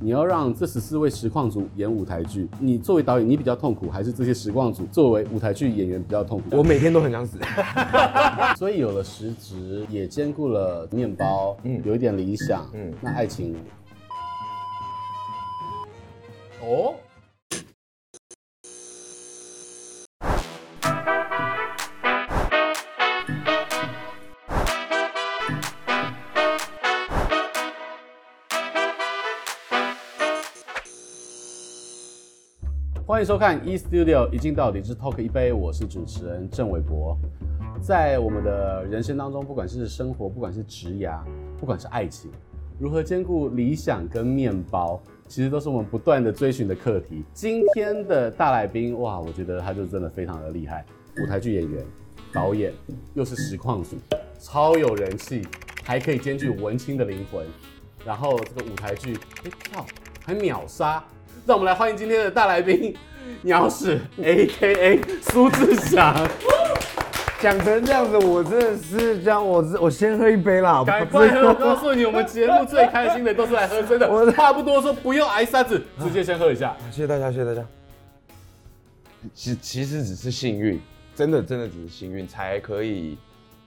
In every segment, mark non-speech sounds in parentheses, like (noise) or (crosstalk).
你要让这十四位实况组演舞台剧，你作为导演，你比较痛苦，还是这些实况组作为舞台剧演员比较痛苦？我每天都很想死。(laughs) 所以有了实职，也兼顾了面包，嗯，有一点理想，嗯，那爱情，哦。迎收看 E Studio 一镜到底之 Talk 一杯，我是主持人郑伟博。在我们的人生当中，不管是生活，不管是职涯，不管是爱情，如何兼顾理想跟面包，其实都是我们不断的追寻的课题。今天的大来宾，哇，我觉得他就真的非常的厉害，舞台剧演员、导演，又是实况组，超有人气，还可以兼具文青的灵魂，然后这个舞台剧，哎，跳还秒杀。(laughs) 让我们来欢迎今天的大来宾，鸟屎 A.K.A. 苏志祥。(laughs) 讲成这样子，我真的是这样，我我先喝一杯啦。赶快喝！我告诉你，我们节目最开心的都是来喝真的。我话不多说，不用挨沙子，直接先喝一下。谢谢大家，谢谢大家。其其实只是幸运，真的真的只是幸运，才可以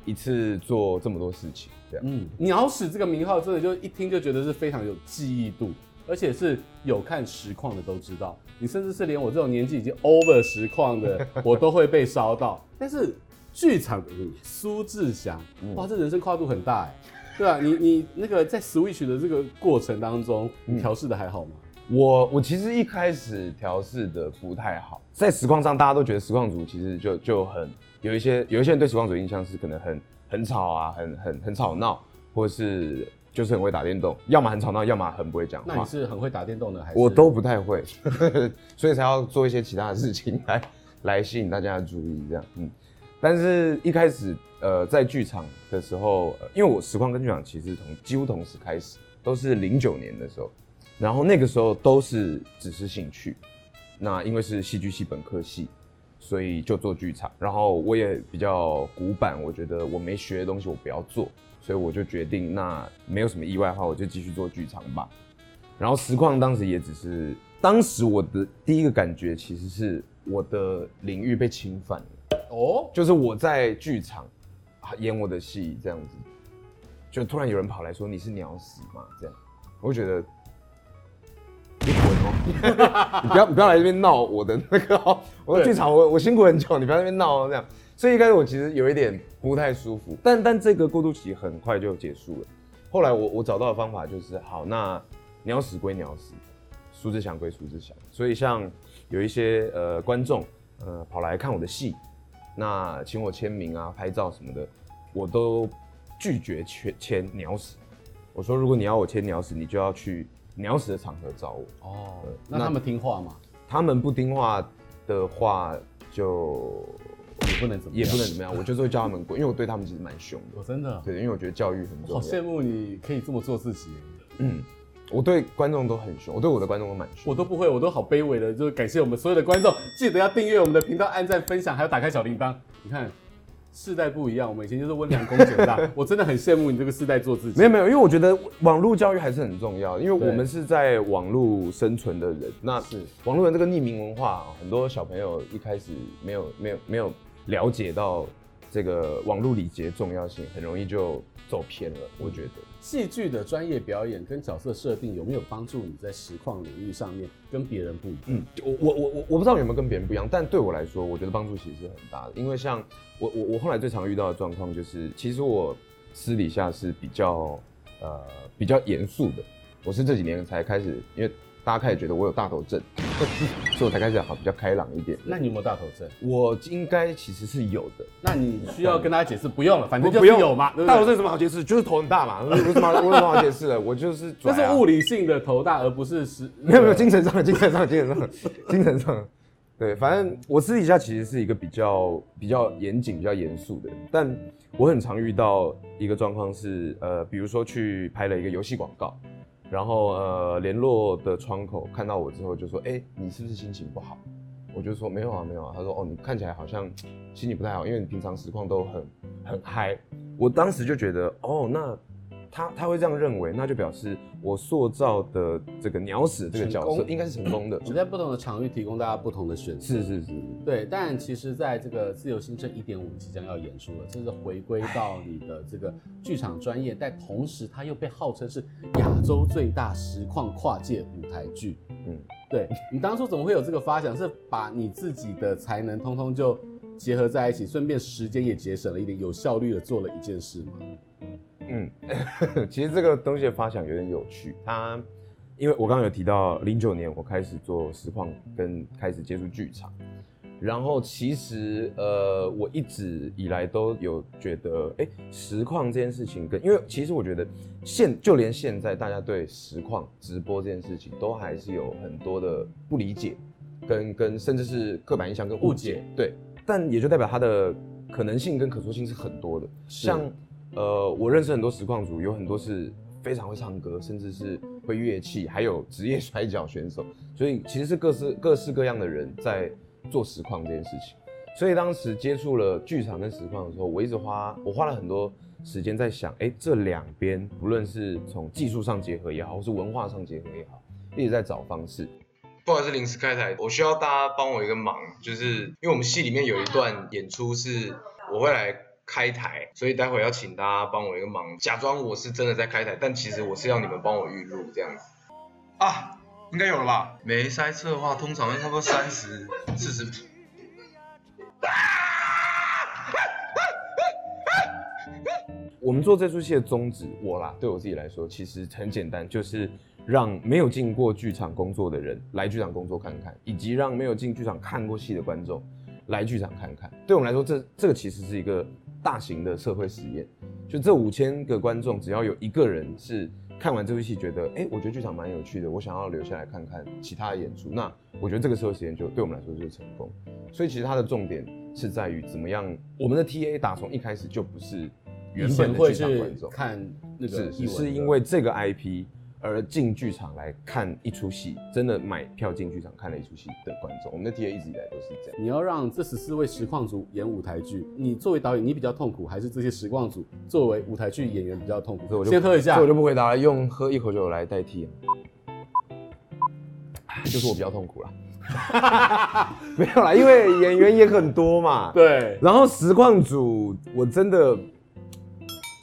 一次做这么多事情。这样，嗯，鸟屎这个名号真的就一听就觉得是非常有记忆度。而且是有看实况的都知道，你甚至是连我这种年纪已经 over 实况的，(laughs) 我都会被烧到。但是剧场的苏志祥，哇，这人生跨度很大哎，对啊，你你那个在 Switch 的这个过程当中，你调试的还好吗？我我其实一开始调试的不太好，在实况上大家都觉得实况组其实就就很有一些有一些人对实况组印象是可能很很吵啊，很很很吵闹，或是。就是很会打电动，要么很吵闹，要么很不会讲话。那你是很会打电动的，还是？我都不太会，(laughs) 所以才要做一些其他的事情来来吸引大家的注意，这样。嗯，但是一开始，呃，在剧场的时候，因为我实况跟剧场其实同几乎同时开始，都是零九年的时候，然后那个时候都是只是兴趣。那因为是戏剧系本科系，所以就做剧场。然后我也比较古板，我觉得我没学的东西我不要做。所以我就决定，那没有什么意外的话，我就继续做剧场吧。然后实况当时也只是，当时我的第一个感觉其实是我的领域被侵犯了。哦，就是我在剧场演我的戏这样子，就突然有人跑来说，你是鸟屎嘛？这样，我就觉得你滚哦，(laughs) 你不要你不要来这边闹我的那个，(laughs) 我的剧场我我辛苦很久，你不要在那边闹哦这样。所以一开始我其实有一点不太舒服，但但这个过渡期很快就结束了。后来我我找到的方法就是，好，那鸟屎归鸟屎，苏志祥归苏志祥。所以像有一些呃观众呃跑来看我的戏，那请我签名啊、拍照什么的，我都拒绝签签鸟屎。我说如果你要我签鸟屎，你就要去鸟屎的场合找我。哦，那他们听话吗？他们不听话的话就。也不能怎么样，也不能怎么样，我就是会叫他们滚，因为我对他们其实蛮凶的。我真的，对，因为我觉得教育很重要。好羡慕你可以这么做自己。嗯，我对观众都很凶，我对我的观众都蛮凶。我都不会，我都好卑微的，就是感谢我们所有的观众，记得要订阅我们的频道，按赞、分享，还有打开小铃铛。你看，世代不一样，我们以前就是温良恭俭让，(laughs) 我真的很羡慕你这个世代做自己。没有没有，因为我觉得网络教育还是很重要，因为我们是在网络生存的人。那是网络的这个匿名文化，很多小朋友一开始没有没有没有。了解到这个网络礼节重要性，很容易就走偏了。我觉得戏剧的专业表演跟角色设定有没有帮助你在实况领域上面跟别人不一样？嗯，我我我我我不知道有没有跟别人不一样，但对我来说，我觉得帮助其实是很大的。因为像我我我后来最常遇到的状况就是，其实我私底下是比较呃比较严肃的。我是这几年才开始，因为。大家开始觉得我有大头症，(laughs) 所以我才开始好比较开朗一点。那你有没有大头症？我应该其实是有的。那你需要跟大家解释？不用了，反正就不用有嘛。大头症有什么好解释？就是头很大嘛。(laughs) 有什么？有什么好解释的？我就是这是物理性的头大，而不是实。没有没有，精神上的，精神上，精神上，(laughs) 精神上。对，反正我私底下其实是一个比较比较严谨、比较严肃的人，但我很常遇到一个状况是，呃，比如说去拍了一个游戏广告。然后呃，联络的窗口看到我之后就说：“哎，你是不是心情不好？”我就说：“没有啊，没有啊。”他说：“哦，你看起来好像心情不太好，因为你平常实况都很很嗨。”我当时就觉得：“哦，那他他会这样认为，那就表示我塑造的这个鸟屎这个角色应该是成功的。我在不同的场域提供大家不同的选择。是是是，对。但其实，在这个自由新镇一点五即将要演出了，这是回归到你的这个剧场专业，但同时它又被号称是亚洲最大实况跨界舞台剧。嗯，对。你当初怎么会有这个发想？是把你自己的才能通通就结合在一起，顺便时间也节省了一点，有效率的做了一件事吗？嗯，(laughs) 其实这个东西的发想有点有趣。它，因为我刚刚有提到，零九年我开始做实况，跟开始接触剧场。然后其实呃，我一直以来都有觉得，哎，实况这件事情跟，因为其实我觉得现就连现在大家对实况直播这件事情都还是有很多的不理解，跟跟甚至是刻板印象跟误解。对，但也就代表它的可能性跟可塑性是很多的，像。呃，我认识很多实况主，有很多是非常会唱歌，甚至是会乐器，还有职业摔角选手，所以其实是各式 (laughs) 各式各样的人在做实况这件事情。所以当时接触了剧场跟实况的时候，我一直花我花了很多时间在想，哎，这两边不论是从技术上结合也好，或是文化上结合也好，一直在找方式。不好意思，临时开台，我需要大家帮我一个忙，就是因为我们戏里面有一段演出是我会来。开台，所以待会要请大家帮我一个忙，假装我是真的在开台，但其实我是要你们帮我预录这样子。啊，应该有了吧？没塞车的话，通常会差不多三十、四十。我们做这出戏的宗旨，我啦，对我自己来说，其实很简单，就是让没有进过剧场工作的人来剧场工作看看，以及让没有进剧场看过戏的观众来剧场看看。对我们来说，这这个其实是一个。大型的社会实验，就这五千个观众，只要有一个人是看完这部戏觉得，哎、欸，我觉得剧场蛮有趣的，我想要留下来看看其他的演出，那我觉得这个社会实验就对我们来说就是成功。所以其实它的重点是在于怎么样，我们的 TA 打从一开始就不是原本的剧场观众，看那个是是因为这个 IP。而进剧场来看一出戏，真的买票进剧场看了一出戏的观众，我们的 TA 一直以来都是这样。你要让这十四位实况组演舞台剧，你作为导演，你比较痛苦，还是这些实况组作为舞台剧演员比较痛苦？所以我就先喝一下，所以我就不回答了，用喝一口酒来代替。就是我比较痛苦了，(laughs) 没有啦，因为演员也很多嘛。(laughs) 对，然后实况组我真的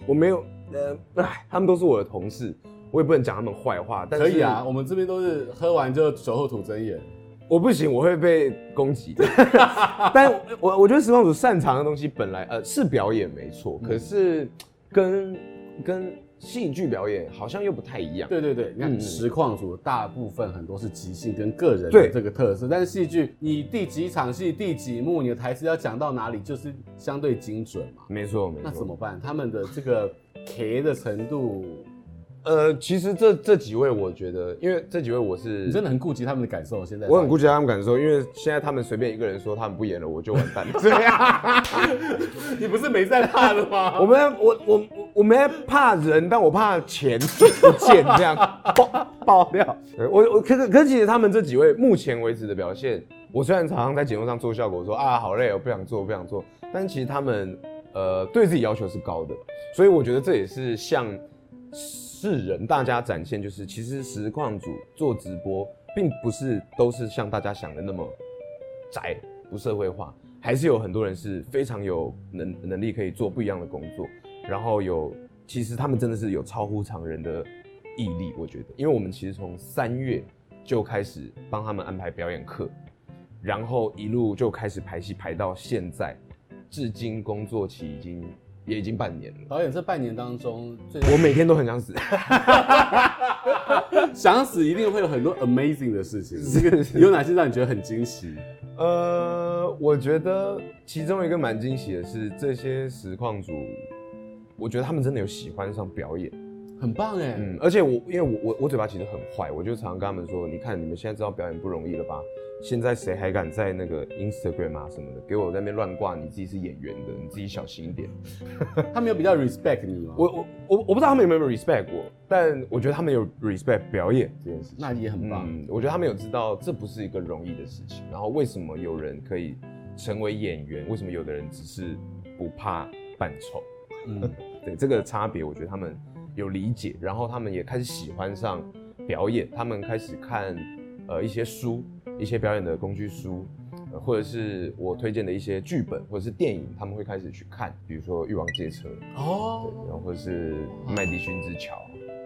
我没有，呃，哎，他们都是我的同事。我也不能讲他们坏话，但是可以啊，我们这边都是喝完就酒后吐真言。我不行，我会被攻击。(laughs) 但我我觉得实况组擅长的东西本来呃是表演没错，可是跟跟戏剧表演好像又不太一样。对对对，你看实况组大部分很多是即兴跟个人的这个特色，但是戏剧你第几场戏第几幕，你的台词要讲到哪里，就是相对精准嘛。没错没错。那怎么办？他们的这个 K 的程度。呃，其实这这几位，我觉得，因为这几位我是，你真的很顾及他们的感受。现在我很顾及他们感受，因为现在他们随便一个人说他们不演了，我就完蛋了。(laughs) 对呀，(laughs) 你不是没在怕的吗？(laughs) 我们我我我没怕人，但我怕钱不见这样爆爆掉。我我可是可是其实他们这几位目前为止的表现，我虽然常常在节目上做效果说啊好累，我不想做，不想做，但其实他们呃对自己要求是高的，所以我觉得这也是像。世人，大家展现就是，其实实况组做直播，并不是都是像大家想的那么宅不社会化，还是有很多人是非常有能能力可以做不一样的工作，然后有其实他们真的是有超乎常人的毅力，我觉得，因为我们其实从三月就开始帮他们安排表演课，然后一路就开始排戏排到现在，至今工作期已经。也已经半年了。导演，这半年当中，我每天都很想死。(laughs) 想死一定会有很多 amazing 的事情。有哪些让你觉得很惊喜？呃，我觉得其中一个蛮惊喜的是，这些实况组，我觉得他们真的有喜欢上表演，很棒哎。嗯，而且我因为我我我嘴巴其实很坏，我就常常跟他们说，你看你们现在知道表演不容易了吧？现在谁还敢在那个 Instagram 啊什么的给我在那边乱挂？你自己是演员的，你自己小心一点。(laughs) 他们有比较 respect 你吗？我我我我不知道他们有没有 respect 我，但我觉得他们有 respect 表演这件事情，那也很棒。嗯，我觉得他们有知道这不是一个容易的事情。然后为什么有人可以成为演员？为什么有的人只是不怕扮丑？嗯，(laughs) 对这个差别，我觉得他们有理解，然后他们也开始喜欢上表演，他们开始看呃一些书，一些表演的工具书。或者是我推荐的一些剧本，或者是电影，他们会开始去看，比如说《欲望街车》哦，然后或者是《麦迪逊之桥》。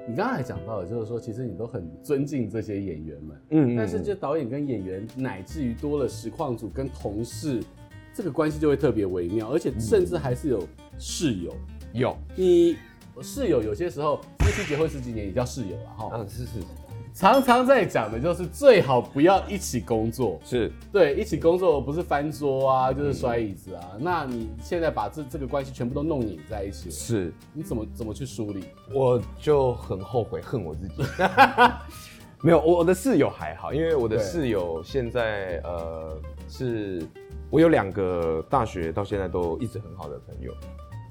你刚才讲到的，就是说，其实你都很尊敬这些演员们，嗯，但是就导演跟演员，乃至于多了实况组跟同事，这个关系就会特别微妙，而且甚至还是有室友，有你室友有些时候夫妻结婚十几年也叫室友了哈，嗯，是是。常常在讲的就是最好不要一起工作，是对一起工作不是翻桌啊，就是摔椅子啊。嗯、那你现在把这这个关系全部都弄拧在一起了，是，你怎么怎么去梳理？我就很后悔，恨我自己。(laughs) 没有，我的室友还好，因为我的室友现在呃是，我有两个大学到现在都一直很好的朋友，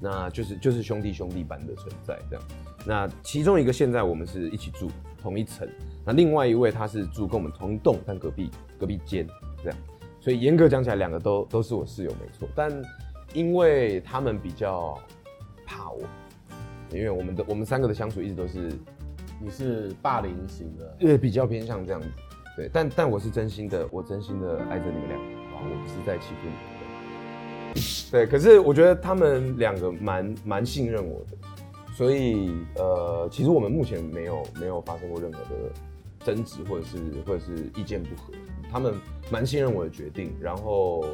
那就是就是兄弟兄弟般的存在这样。那其中一个现在我们是一起住同一层。那另外一位他是住跟我们同一栋，但隔壁隔壁间这样，所以严格讲起来，两个都都是我室友没错。但因为他们比较怕我，因为我们的我们三个的相处一直都是，你是霸凌型的，对，比较偏向这样子。对，但但我是真心的，我真心的爱着你们两个，我不是在欺负你们。对，可是我觉得他们两个蛮蛮信任我的，所以呃，其实我们目前没有没有发生过任何的。争执或者是或者是意见不合，他们蛮信任我的决定，然后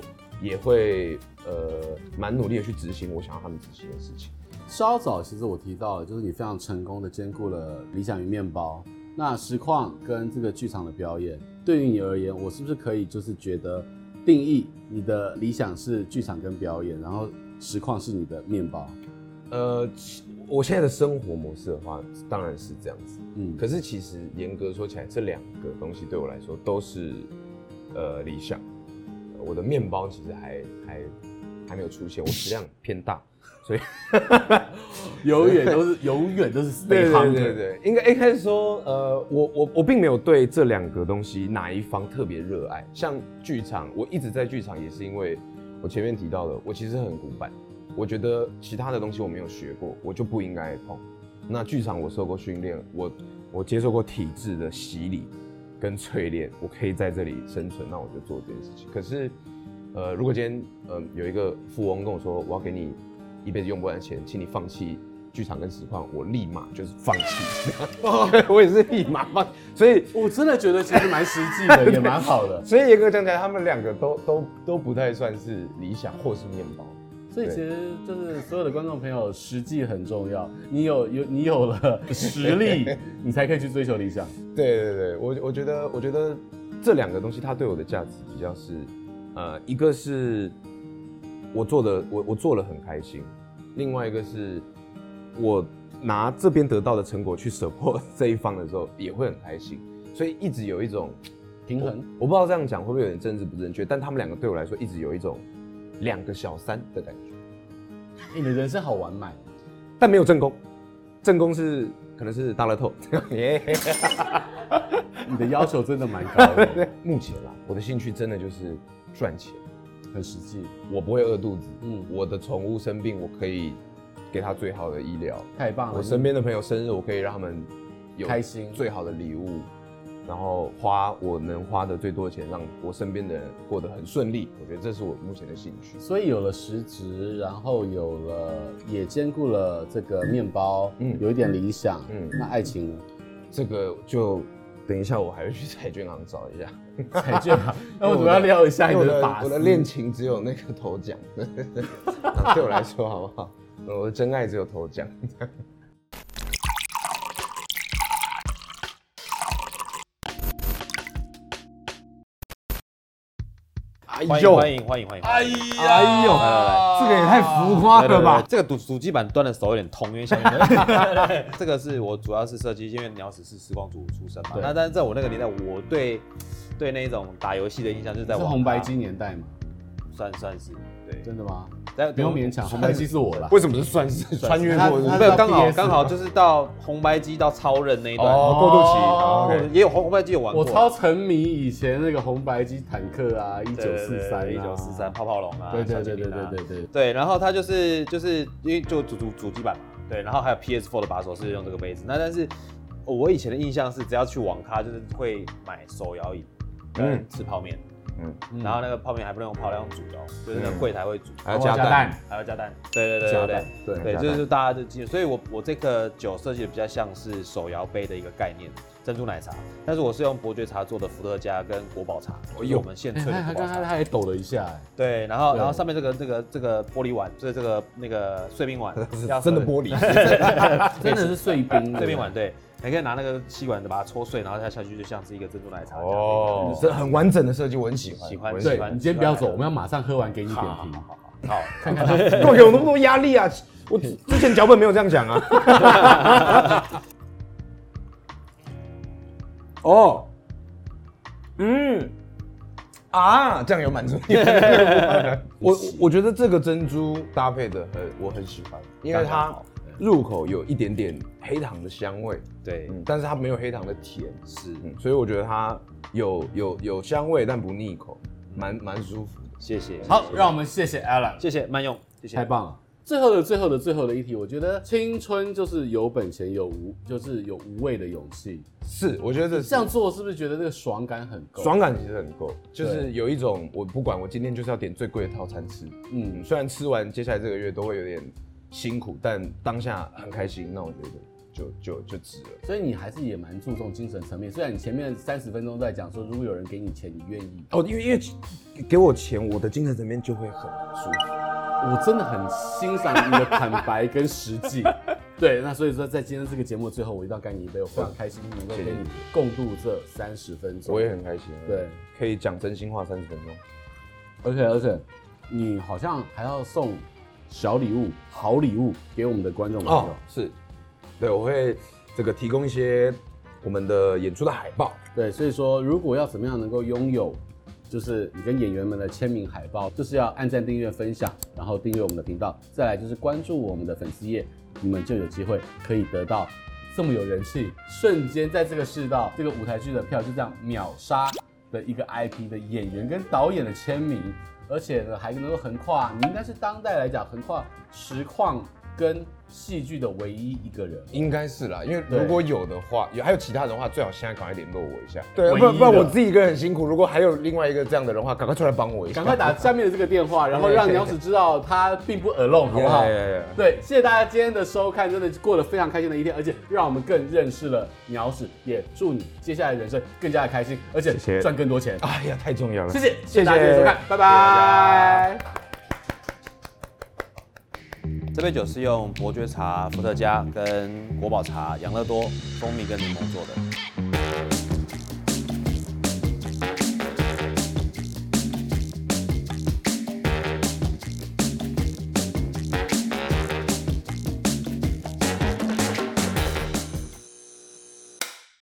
也会呃蛮努力的去执行我想要他们执行的事情。稍早其实我提到了，就是你非常成功的兼顾了理想与面包，那实况跟这个剧场的表演，对于你而言，我是不是可以就是觉得定义你的理想是剧场跟表演，然后实况是你的面包？呃。我现在的生活模式的话，当然是这样子。嗯，可是其实严格说起来，这两个东西对我来说都是呃理想。我的面包其实还还还没有出现，我食量偏大，(laughs) 所以永远都是永远都是 stay (laughs) hungry。对对对，应该一开始说，呃，我我我并没有对这两个东西哪一方特别热爱。像剧场，我一直在剧场，也是因为我前面提到的，我其实很古板。我觉得其他的东西我没有学过，我就不应该碰。那剧场我受过训练，我我接受过体制的洗礼跟淬炼，我可以在这里生存，那我就做这件事情。可是，呃，如果今天呃有一个富翁跟我说，我要给你一辈子用不完的钱，请你放弃剧场跟实况，我立马就是放弃。(laughs) 我也是立马放。所以我真的觉得其实蛮实际的，也蛮好的。(laughs) 所以严格讲起来，他们两个都都都不太算是理想或是面包。所以其实就是所有的观众朋友，实际很重要。你有有你有了 (laughs) 实力，你才可以去追求理想。对对对，我我觉得我觉得这两个东西，它对我的价值比较是，呃，一个是我做的我我做了很开心，另外一个是我拿这边得到的成果去 support (laughs) 这一方的时候也会很开心，所以一直有一种平衡。我，我不知道这样讲会不会有点政治不正确，但他们两个对我来说一直有一种。两个小三的感觉，你的人生好完满，但没有正宫，正宫是可能是大乐透。(laughs) (laughs) 你的要求真的蛮高的。(laughs) 目前啦，我的兴趣真的就是赚钱，很实际。我不会饿肚子，嗯，我的宠物生病，我可以给他最好的医疗。太棒了！我身边的朋友生日，我可以让他们有开心最好的礼物。然后花我能花的最多的钱，让我身边的人过得很顺利。我觉得这是我目前的兴趣。所以有了实职，然后有了也兼顾了这个面包，嗯，有一点理想，嗯，那爱情呢？这个就等一下我还会去彩券行找一下。彩券行，(laughs) 那我主要聊一下你的法。我的恋情只有那个头奖，(laughs) 对我来说好不好？我的真爱只有头奖。欢迎欢迎欢迎欢迎！哎呀，哎呦，来来来这个也太浮夸了吧！这个主主机板端的手有点痛，因为像这个是我主要是设计，因为鸟屎是时光组出身嘛。那但是在我那个年代，我对对那种打游戏的印象就是在是红白机年代嘛，算算是对，真的吗？不用勉强，红白机是我了。为什么是算 (laughs) 是穿越过？没有，刚好刚好就是到红白机到超人那一段过渡期，也有红红白机有玩过。我超沉迷以前那个红白机坦克啊，一九四三，一九四三泡泡龙啊，对对对对对对对。对，然后它就是就是因为就主主主机版嘛，对，然后还有 PS4 的把手是用这个杯子。那但是我以前的印象是，只要去网咖就是会买手摇椅跟吃泡面。嗯，然后那个泡面还不能用泡，要用煮的哦，就是那个柜台会煮，还要加蛋，还要加蛋。对对对对对。对，对，就是大家的经验。所以我我这个酒设计的比较像是手摇杯的一个概念，珍珠奶茶。但是我是用伯爵茶做的伏特加跟国宝茶，有我们现萃的。他刚刚他还抖了一下，对，然后然后上面这个这个这个玻璃碗，就是这个那个碎冰碗，(laughs) 真的玻璃，(laughs) 真的是碎冰碎冰碗，对。你可以拿那个吸管把它戳碎，然后它下去，就像是一个珍珠奶茶哦，这很完整的设计，我很喜欢。喜欢，喜欢，你今天不要走，我们要马上喝完给你点评。好，好，好，(laughs) 看看他，给我那么多压力啊？我之前脚本没有这样讲啊。哦，嗯，啊，酱油满足。(laughs) 我我觉得这个珍珠搭配的很，我很喜欢，因为它。入口有一点点黑糖的香味，对，嗯，但是它没有黑糖的甜，是，嗯，所以我觉得它有有有香味，但不腻口，蛮蛮舒服的。谢谢。好，让我们谢谢 Alan，谢谢慢用，谢谢，太棒了。最后的最后的最后的一题，我觉得青春就是有本钱有无，就是有无畏的勇气。是，我觉得这这样做是不是觉得这个爽感很够？爽感其实很够，就是有一种我不管我今天就是要点最贵的套餐吃，嗯，虽然吃完接下来这个月都会有点。辛苦，但当下很开心，那我觉得就就就值了。所以你还是也蛮注重精神层面。虽然你前面三十分钟在讲说，如果有人给你钱，你愿意哦，因为因为给我钱，我的精神层面就会很舒服。我真的很欣赏你的坦白跟实际。(laughs) 对，那所以说在今天这个节目最后，我一定要干你一杯，我非常开心能够跟你共度这三十分钟。我也很开心，对，可以讲真心话三十分钟。而且而且你好像还要送。小礼物，好礼物给我们的观众朋友。哦，是，对，我会这个提供一些我们的演出的海报。对，所以说如果要怎么样能够拥有，就是你跟演员们的签名海报，就是要按赞、订阅、分享，然后订阅我们的频道，再来就是关注我们的粉丝页，你们就有机会可以得到这么有人气，瞬间在这个世道这个舞台剧的票就这样秒杀的一个 IP 的演员跟导演的签名。而且呢，还能够横跨，你应该是当代来讲横跨实况跟戏剧的唯一一个人，应该是啦。因为如果有的话，有还有其他人的话，最好现在赶快联络我一下。对，不然不然我自己一个人很辛苦。如果还有另外一个这样的人的话，赶快出来帮我一下。赶快打下面的这个电话，然后让鸟屎知道他并不 alone，好不好？对，谢谢大家今天的收看，真的过得非常开心的一天，而且让我们更认识了鸟屎，也祝你接下来人生更加的开心，而且赚更多钱。哎呀，太重要了！谢谢，谢谢大家的收看，拜拜。这杯酒是用伯爵茶、伏特加跟国宝茶、养乐多、蜂蜜跟柠檬做的。